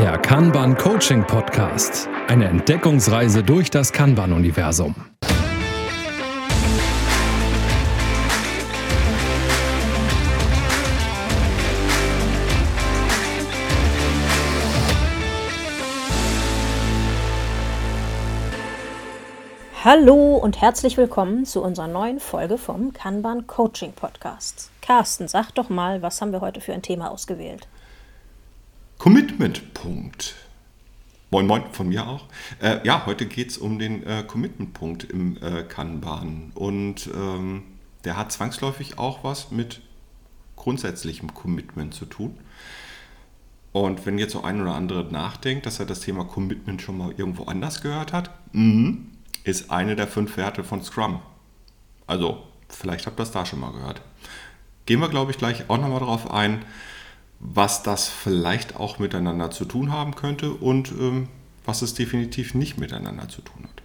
Der Kanban Coaching Podcast. Eine Entdeckungsreise durch das Kanban-Universum. Hallo und herzlich willkommen zu unserer neuen Folge vom Kanban Coaching Podcast. Carsten, sag doch mal, was haben wir heute für ein Thema ausgewählt? Commitment-Punkt. Moin, moin, von mir auch. Äh, ja, heute geht es um den äh, Commitment-Punkt im äh, Kanban. Und ähm, der hat zwangsläufig auch was mit grundsätzlichem Commitment zu tun. Und wenn jetzt so ein oder andere nachdenkt, dass er das Thema Commitment schon mal irgendwo anders gehört hat, mhm, ist eine der fünf Werte von Scrum. Also, vielleicht habt ihr das da schon mal gehört. Gehen wir, glaube ich, gleich auch nochmal darauf ein, was das vielleicht auch miteinander zu tun haben könnte und ähm, was es definitiv nicht miteinander zu tun hat.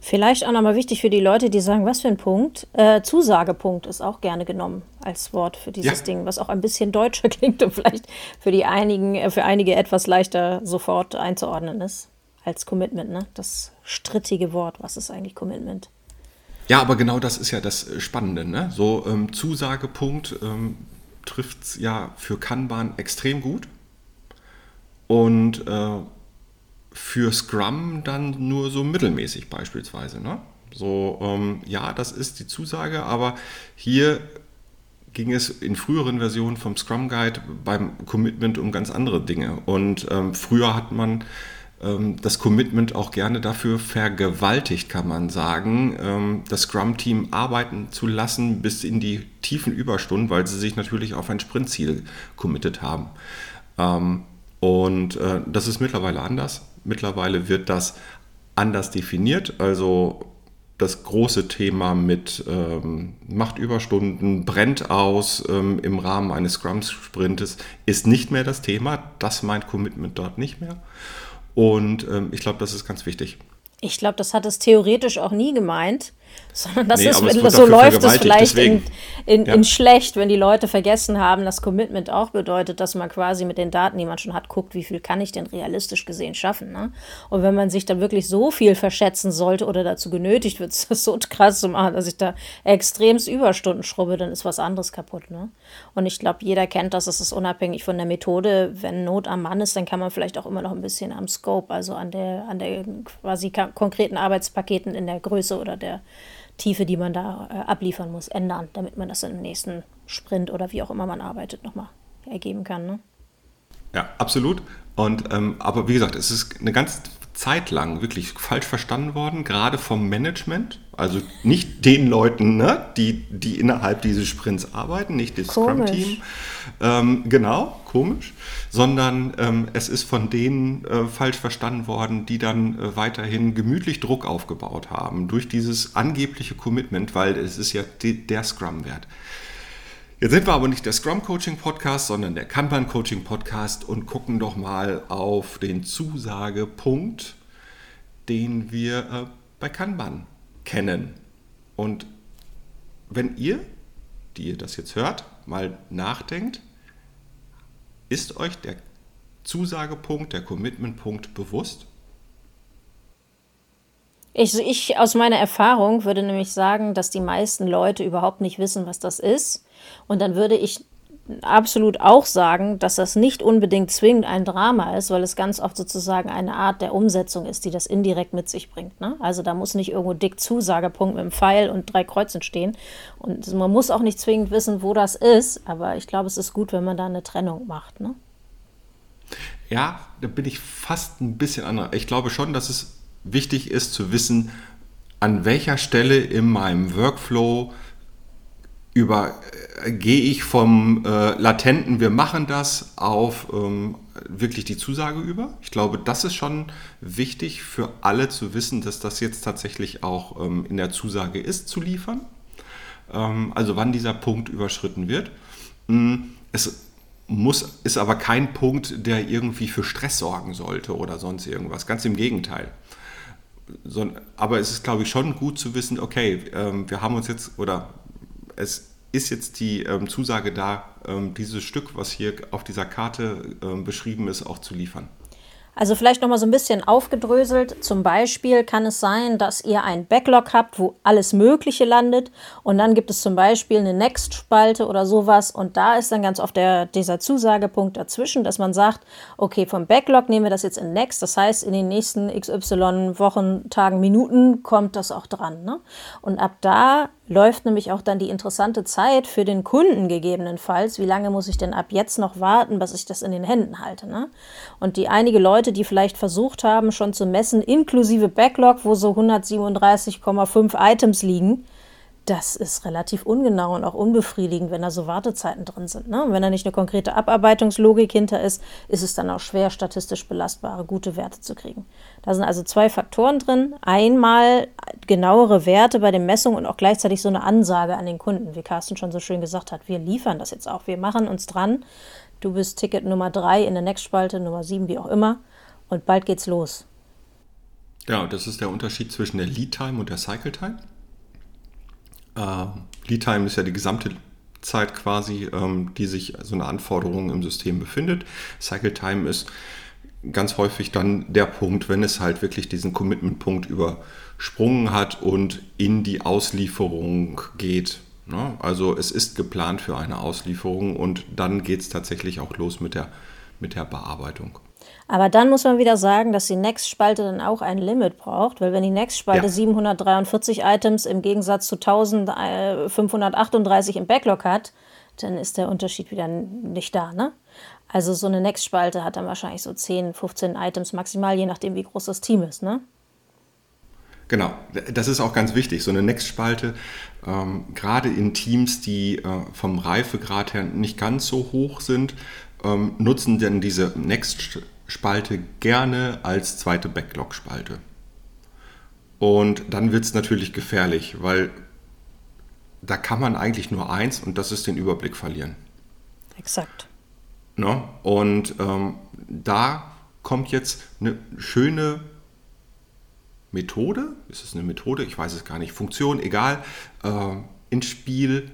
Vielleicht auch nochmal wichtig für die Leute, die sagen, was für ein Punkt. Äh, Zusagepunkt ist auch gerne genommen als Wort für dieses ja. Ding, was auch ein bisschen deutscher klingt und vielleicht für die einigen, äh, für einige etwas leichter sofort einzuordnen ist als Commitment, ne? Das strittige Wort, was ist eigentlich Commitment? Ja, aber genau das ist ja das Spannende, ne? So ähm, Zusagepunkt, ähm, trifft es ja für Kanban extrem gut. Und äh, für Scrum dann nur so mittelmäßig beispielsweise. Ne? So, ähm, ja, das ist die Zusage, aber hier ging es in früheren Versionen vom Scrum Guide beim Commitment um ganz andere Dinge. Und ähm, früher hat man das Commitment auch gerne dafür vergewaltigt, kann man sagen, ähm, das Scrum-Team arbeiten zu lassen bis in die tiefen Überstunden, weil sie sich natürlich auf ein Sprintziel committed haben. Ähm, und äh, das ist mittlerweile anders. Mittlerweile wird das anders definiert. Also das große Thema mit ähm, macht Überstunden, brennt aus ähm, im Rahmen eines Scrum-Sprintes ist nicht mehr das Thema. Das meint Commitment dort nicht mehr. Und ähm, ich glaube, das ist ganz wichtig. Ich glaube, das hat es theoretisch auch nie gemeint, sondern das nee, ist, wenn so läuft es vielleicht in, in, ja. in, schlecht, wenn die Leute vergessen haben, dass Commitment auch bedeutet, dass man quasi mit den Daten, die man schon hat, guckt, wie viel kann ich denn realistisch gesehen schaffen. Ne? Und wenn man sich da wirklich so viel verschätzen sollte oder dazu genötigt wird, das so krass zu machen, dass ich da extremst Überstunden schrubbe, dann ist was anderes kaputt. Ne? Und ich glaube, jeder kennt das, es ist unabhängig von der Methode. Wenn Not am Mann ist, dann kann man vielleicht auch immer noch ein bisschen am Scope, also an der, an der quasi konkreten Arbeitspaketen in der Größe oder der Tiefe, die man da äh, abliefern muss, ändern, damit man das im nächsten Sprint oder wie auch immer man arbeitet, nochmal ergeben kann. Ne? Ja, absolut. Und ähm, aber wie gesagt, es ist eine ganze Zeit lang wirklich falsch verstanden worden, gerade vom Management. Also nicht den Leuten, ne, die, die innerhalb dieses Sprints arbeiten, nicht das Scrum-Team. Ähm, genau, komisch. Sondern ähm, es ist von denen äh, falsch verstanden worden, die dann äh, weiterhin gemütlich Druck aufgebaut haben durch dieses angebliche Commitment, weil es ist ja de der Scrum-Wert. Jetzt sind wir aber nicht der Scrum Coaching Podcast, sondern der Kanban Coaching Podcast und gucken doch mal auf den Zusagepunkt, den wir äh, bei Kanban kennen. Und wenn ihr, die ihr das jetzt hört, mal nachdenkt, ist euch der Zusagepunkt, der Commitmentpunkt bewusst? Ich, ich aus meiner Erfahrung würde nämlich sagen, dass die meisten Leute überhaupt nicht wissen, was das ist. Und dann würde ich absolut auch sagen, dass das nicht unbedingt zwingend ein Drama ist, weil es ganz oft sozusagen eine Art der Umsetzung ist, die das indirekt mit sich bringt. Ne? Also da muss nicht irgendwo dick Zusagepunkt mit einem Pfeil und drei Kreuzen stehen. Und man muss auch nicht zwingend wissen, wo das ist, aber ich glaube, es ist gut, wenn man da eine Trennung macht. Ne? Ja, da bin ich fast ein bisschen anders. Ich glaube schon, dass es wichtig ist zu wissen, an welcher Stelle in meinem Workflow über äh, gehe ich vom äh, latenten wir machen das auf ähm, wirklich die Zusage über. Ich glaube, das ist schon wichtig für alle zu wissen, dass das jetzt tatsächlich auch ähm, in der Zusage ist zu liefern. Ähm, also wann dieser Punkt überschritten wird. Mm, es muss, ist aber kein Punkt, der irgendwie für Stress sorgen sollte oder sonst irgendwas. Ganz im Gegenteil. So, aber es ist, glaube ich, schon gut zu wissen, okay, ähm, wir haben uns jetzt, oder es ist jetzt die ähm, Zusage da, ähm, dieses Stück, was hier auf dieser Karte ähm, beschrieben ist, auch zu liefern. Also vielleicht noch mal so ein bisschen aufgedröselt. Zum Beispiel kann es sein, dass ihr ein Backlog habt, wo alles Mögliche landet und dann gibt es zum Beispiel eine Next-Spalte oder sowas und da ist dann ganz oft der, dieser Zusagepunkt dazwischen, dass man sagt, okay, vom Backlog nehmen wir das jetzt in Next, das heißt in den nächsten XY Wochen, Tagen, Minuten kommt das auch dran. Ne? Und ab da läuft nämlich auch dann die interessante Zeit für den Kunden gegebenenfalls. Wie lange muss ich denn ab jetzt noch warten, bis ich das in den Händen halte? Ne? Und die einige Leute, die vielleicht versucht haben, schon zu messen, inklusive Backlog, wo so 137,5 Items liegen, das ist relativ ungenau und auch unbefriedigend, wenn da so Wartezeiten drin sind. Ne? Und wenn da nicht eine konkrete Abarbeitungslogik hinter ist, ist es dann auch schwer, statistisch belastbare, gute Werte zu kriegen. Da sind also zwei Faktoren drin. Einmal genauere Werte bei den Messungen und auch gleichzeitig so eine Ansage an den Kunden, wie Carsten schon so schön gesagt hat. Wir liefern das jetzt auch. Wir machen uns dran. Du bist Ticket Nummer drei in der Next-Spalte, Nummer sieben, wie auch immer. Und bald geht's los. Ja, das ist der Unterschied zwischen der Lead-Time und der Cycle-Time. Äh, Lead Time ist ja die gesamte Zeit quasi, ähm, die sich so eine Anforderung im System befindet. Cycle Time ist ganz häufig dann der Punkt, wenn es halt wirklich diesen Commitment-Punkt übersprungen hat und in die Auslieferung geht. Ne? Also es ist geplant für eine Auslieferung und dann geht es tatsächlich auch los mit der, mit der Bearbeitung. Aber dann muss man wieder sagen, dass die Next-Spalte dann auch ein Limit braucht, weil wenn die Next-Spalte ja. 743 Items im Gegensatz zu 1538 im Backlog hat, dann ist der Unterschied wieder nicht da, ne? Also so eine Next-Spalte hat dann wahrscheinlich so 10, 15 Items maximal, je nachdem, wie groß das Team ist, ne? Genau, das ist auch ganz wichtig. So eine Next-Spalte, ähm, gerade in Teams, die äh, vom Reifegrad her nicht ganz so hoch sind, ähm, nutzen denn diese Next-Spalte Spalte gerne als zweite Backlog-Spalte. Und dann wird es natürlich gefährlich, weil da kann man eigentlich nur eins und das ist den Überblick verlieren. Exakt. Ne? Und ähm, da kommt jetzt eine schöne Methode, ist es eine Methode, ich weiß es gar nicht, Funktion, egal, äh, ins Spiel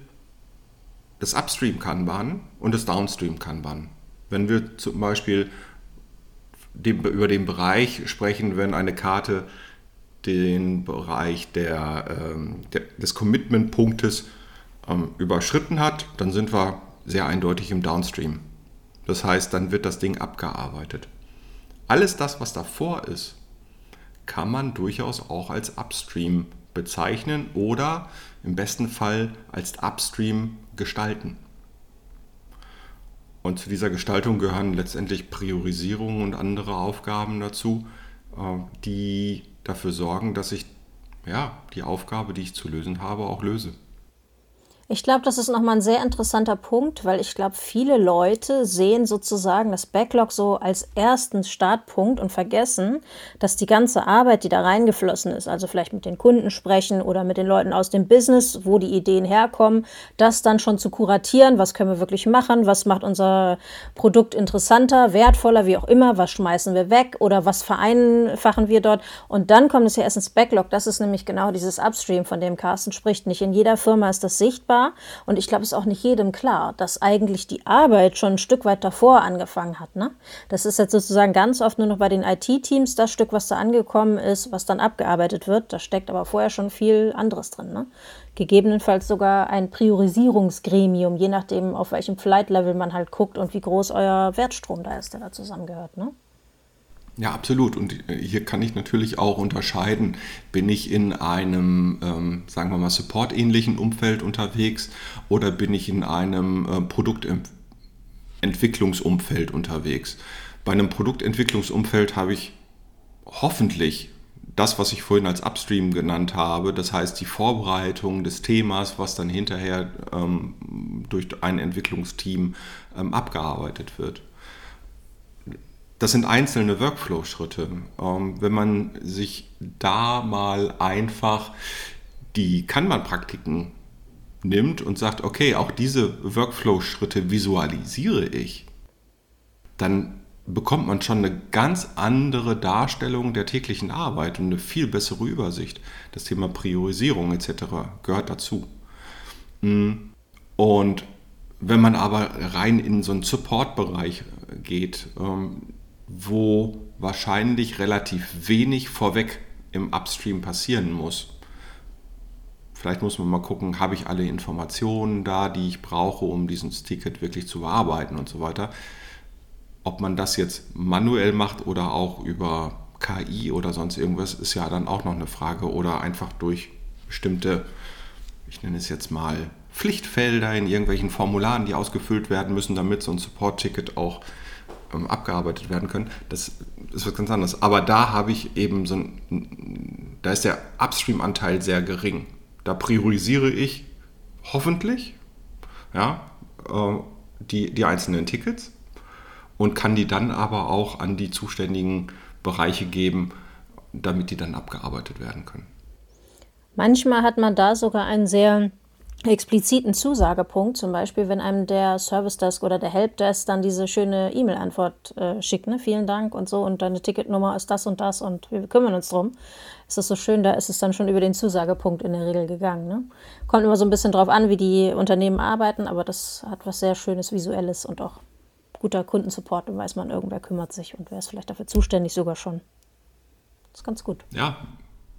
das Upstream-Kanban und das Downstream-Kanban. Wenn wir zum Beispiel dem, über den Bereich sprechen, wenn eine Karte den Bereich der, ähm, der des Commitment-Punktes ähm, überschritten hat, dann sind wir sehr eindeutig im Downstream. Das heißt, dann wird das Ding abgearbeitet. Alles das, was davor ist, kann man durchaus auch als Upstream bezeichnen oder im besten Fall als Upstream gestalten. Und zu dieser Gestaltung gehören letztendlich Priorisierungen und andere Aufgaben dazu, äh, die dafür sorgen, dass ich ja, die Aufgabe, die ich zu lösen habe, auch löse. Ich glaube, das ist nochmal ein sehr interessanter Punkt, weil ich glaube, viele Leute sehen sozusagen das Backlog so als ersten Startpunkt und vergessen, dass die ganze Arbeit, die da reingeflossen ist, also vielleicht mit den Kunden sprechen oder mit den Leuten aus dem Business, wo die Ideen herkommen, das dann schon zu kuratieren, was können wir wirklich machen, was macht unser Produkt interessanter, wertvoller, wie auch immer, was schmeißen wir weg oder was vereinfachen wir dort. Und dann kommt es ja erst ins Backlog. Das ist nämlich genau dieses Upstream, von dem Carsten spricht. Nicht in jeder Firma ist das sichtbar war. Und ich glaube, es ist auch nicht jedem klar, dass eigentlich die Arbeit schon ein Stück weit davor angefangen hat. Ne? Das ist jetzt sozusagen ganz oft nur noch bei den IT-Teams das Stück, was da angekommen ist, was dann abgearbeitet wird. Da steckt aber vorher schon viel anderes drin. Ne? Gegebenenfalls sogar ein Priorisierungsgremium, je nachdem, auf welchem Flight-Level man halt guckt und wie groß euer Wertstrom da ist, der da zusammengehört. Ne? Ja, absolut. Und äh, hier kann ich natürlich auch unterscheiden, bin ich in einem, ähm, sagen wir mal, Support-ähnlichen Umfeld unterwegs oder bin ich in einem äh, Produktentwicklungsumfeld unterwegs. Bei einem Produktentwicklungsumfeld habe ich hoffentlich das, was ich vorhin als Upstream genannt habe, das heißt die Vorbereitung des Themas, was dann hinterher ähm, durch ein Entwicklungsteam ähm, abgearbeitet wird das sind einzelne Workflow-Schritte. Ähm, wenn man sich da mal einfach die Kanban-Praktiken nimmt und sagt, okay, auch diese Workflow-Schritte visualisiere ich, dann bekommt man schon eine ganz andere Darstellung der täglichen Arbeit und eine viel bessere Übersicht. Das Thema Priorisierung etc. gehört dazu. Und wenn man aber rein in so einen Support-Bereich geht, ähm, wo wahrscheinlich relativ wenig vorweg im Upstream passieren muss. Vielleicht muss man mal gucken, habe ich alle Informationen da, die ich brauche, um dieses Ticket wirklich zu bearbeiten und so weiter. Ob man das jetzt manuell macht oder auch über KI oder sonst irgendwas, ist ja dann auch noch eine Frage. Oder einfach durch bestimmte, ich nenne es jetzt mal, Pflichtfelder in irgendwelchen Formularen, die ausgefüllt werden müssen, damit so ein Support-Ticket auch ähm, abgearbeitet werden können. Das ist was ganz anderes. Aber da habe ich eben so ein, da ist der Upstream-Anteil sehr gering. Da priorisiere ich hoffentlich ja, äh, die, die einzelnen Tickets und kann die dann aber auch an die zuständigen Bereiche geben, damit die dann abgearbeitet werden können. Manchmal hat man da sogar einen sehr expliziten Zusagepunkt, zum Beispiel, wenn einem der Service Desk oder der Helpdesk dann diese schöne E-Mail-Antwort äh, schickt, ne? vielen Dank und so und deine Ticketnummer ist das und das und wir kümmern uns drum, ist das so schön, da ist es dann schon über den Zusagepunkt in der Regel gegangen. Ne? Kommt immer so ein bisschen drauf an, wie die Unternehmen arbeiten, aber das hat was sehr Schönes, Visuelles und auch guter Kundensupport, dann weiß man, irgendwer kümmert sich und wer ist vielleicht dafür zuständig sogar schon. Das ist ganz gut. Ja,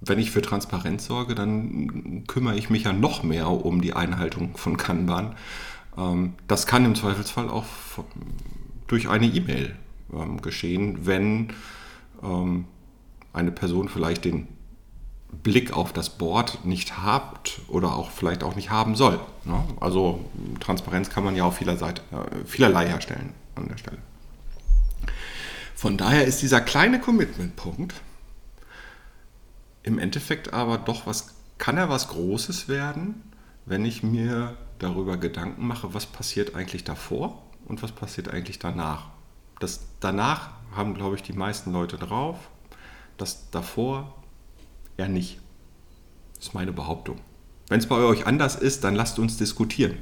wenn ich für Transparenz sorge, dann kümmere ich mich ja noch mehr um die Einhaltung von Kanban. Ähm, das kann im Zweifelsfall auch durch eine E-Mail ähm, geschehen, wenn ähm, eine Person vielleicht den Blick auf das Board nicht hat oder auch vielleicht auch nicht haben soll. Ne? Also Transparenz kann man ja auf vieler Seite, äh, vielerlei herstellen an der Stelle. Von daher ist dieser kleine Commitment-Punkt im Endeffekt aber doch was, kann er was Großes werden, wenn ich mir darüber Gedanken mache, was passiert eigentlich davor und was passiert eigentlich danach. Das danach haben, glaube ich, die meisten Leute drauf, das davor eher nicht. Das ist meine Behauptung. Wenn es bei euch anders ist, dann lasst uns diskutieren.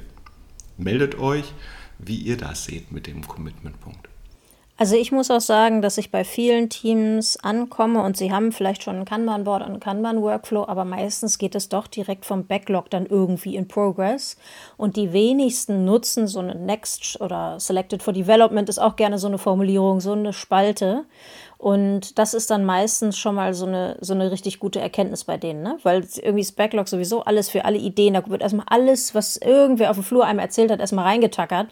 Meldet euch, wie ihr das seht mit dem Commitment-Punkt. Also ich muss auch sagen, dass ich bei vielen Teams ankomme und sie haben vielleicht schon ein Kanban-Board und einen Kanban-Workflow, aber meistens geht es doch direkt vom Backlog dann irgendwie in Progress. Und die wenigsten nutzen so eine Next oder Selected for Development ist auch gerne so eine Formulierung, so eine Spalte. Und das ist dann meistens schon mal so eine, so eine richtig gute Erkenntnis bei denen, ne? Weil irgendwie das Backlog sowieso alles für alle Ideen, da wird erstmal alles, was irgendwer auf dem Flur einem erzählt hat, erstmal reingetackert.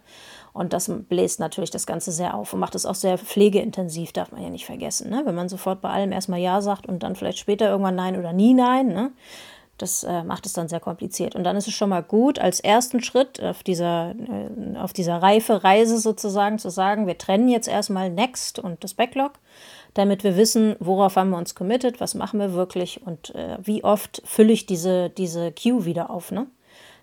Und das bläst natürlich das Ganze sehr auf und macht es auch sehr pflegeintensiv, darf man ja nicht vergessen. Ne? Wenn man sofort bei allem erstmal Ja sagt und dann vielleicht später irgendwann Nein oder nie Nein, ne? das äh, macht es dann sehr kompliziert. Und dann ist es schon mal gut, als ersten Schritt auf dieser, äh, auf dieser reife Reise sozusagen zu sagen, wir trennen jetzt erstmal Next und das Backlog, damit wir wissen, worauf haben wir uns committed, was machen wir wirklich und äh, wie oft fülle ich diese, diese Queue wieder auf. Ne?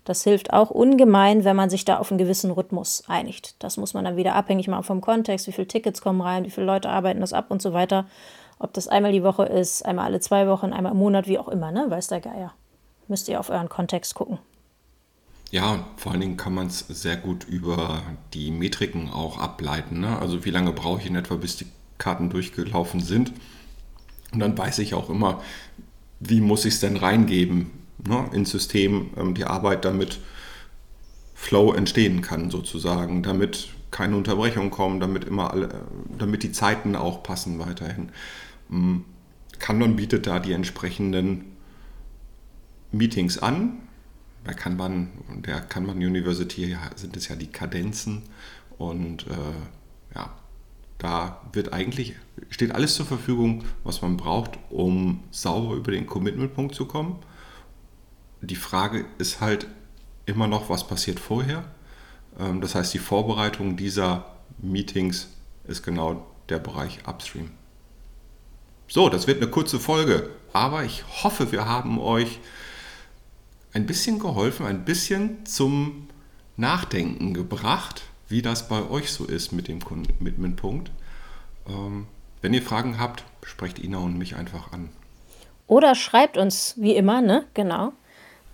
Das hilft auch ungemein, wenn man sich da auf einen gewissen Rhythmus einigt. Das muss man dann wieder abhängig machen vom Kontext, wie viele Tickets kommen rein, wie viele Leute arbeiten das ab und so weiter. Ob das einmal die Woche ist, einmal alle zwei Wochen, einmal im Monat, wie auch immer, ne? Weiß der Geier. Müsst ihr auf euren Kontext gucken. Ja, vor allen Dingen kann man es sehr gut über die Metriken auch ableiten. Ne? Also wie lange brauche ich in etwa, bis die Karten durchgelaufen sind. Und dann weiß ich auch immer, wie muss ich es denn reingeben ne, ins System ähm, die Arbeit damit Flow entstehen kann, sozusagen, damit keine Unterbrechungen kommen, damit immer alle, damit die Zeiten auch passen weiterhin. Ähm, Kanban bietet da die entsprechenden Meetings an. Bei Kanban, der Kanban University sind es ja die Kadenzen und äh, ja, da wird eigentlich, steht alles zur Verfügung, was man braucht, um sauber über den Commitment-Punkt zu kommen die Frage ist halt immer noch, was passiert vorher. Ähm, das heißt, die Vorbereitung dieser Meetings ist genau der Bereich Upstream. So, das wird eine kurze Folge, aber ich hoffe, wir haben euch ein bisschen geholfen, ein bisschen zum Nachdenken gebracht, wie das bei euch so ist mit dem Commitment-Punkt. Ähm, wenn ihr Fragen habt, sprecht Ina und mich einfach an. Oder schreibt uns, wie immer, ne? Genau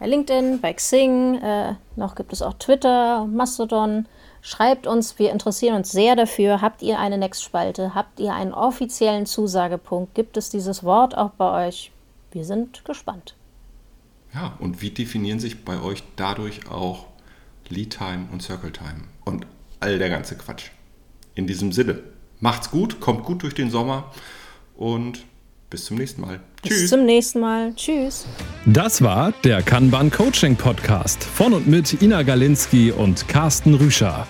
bei LinkedIn, bei Xing, äh, noch gibt es auch Twitter, Mastodon. Schreibt uns, wir interessieren uns sehr dafür. Habt ihr eine Next-Spalte? Habt ihr einen offiziellen Zusagepunkt? Gibt es dieses Wort auch bei euch? Wir sind gespannt. Ja, und wie definieren sich bei euch dadurch auch Lead Time und Circle Time und all der ganze Quatsch? In diesem Sinne, macht's gut, kommt gut durch den Sommer und bis zum nächsten Mal. Bis Tschüss. zum nächsten Mal. Tschüss. Das war der Kanban Coaching Podcast von und mit Ina Galinski und Carsten Rüscher.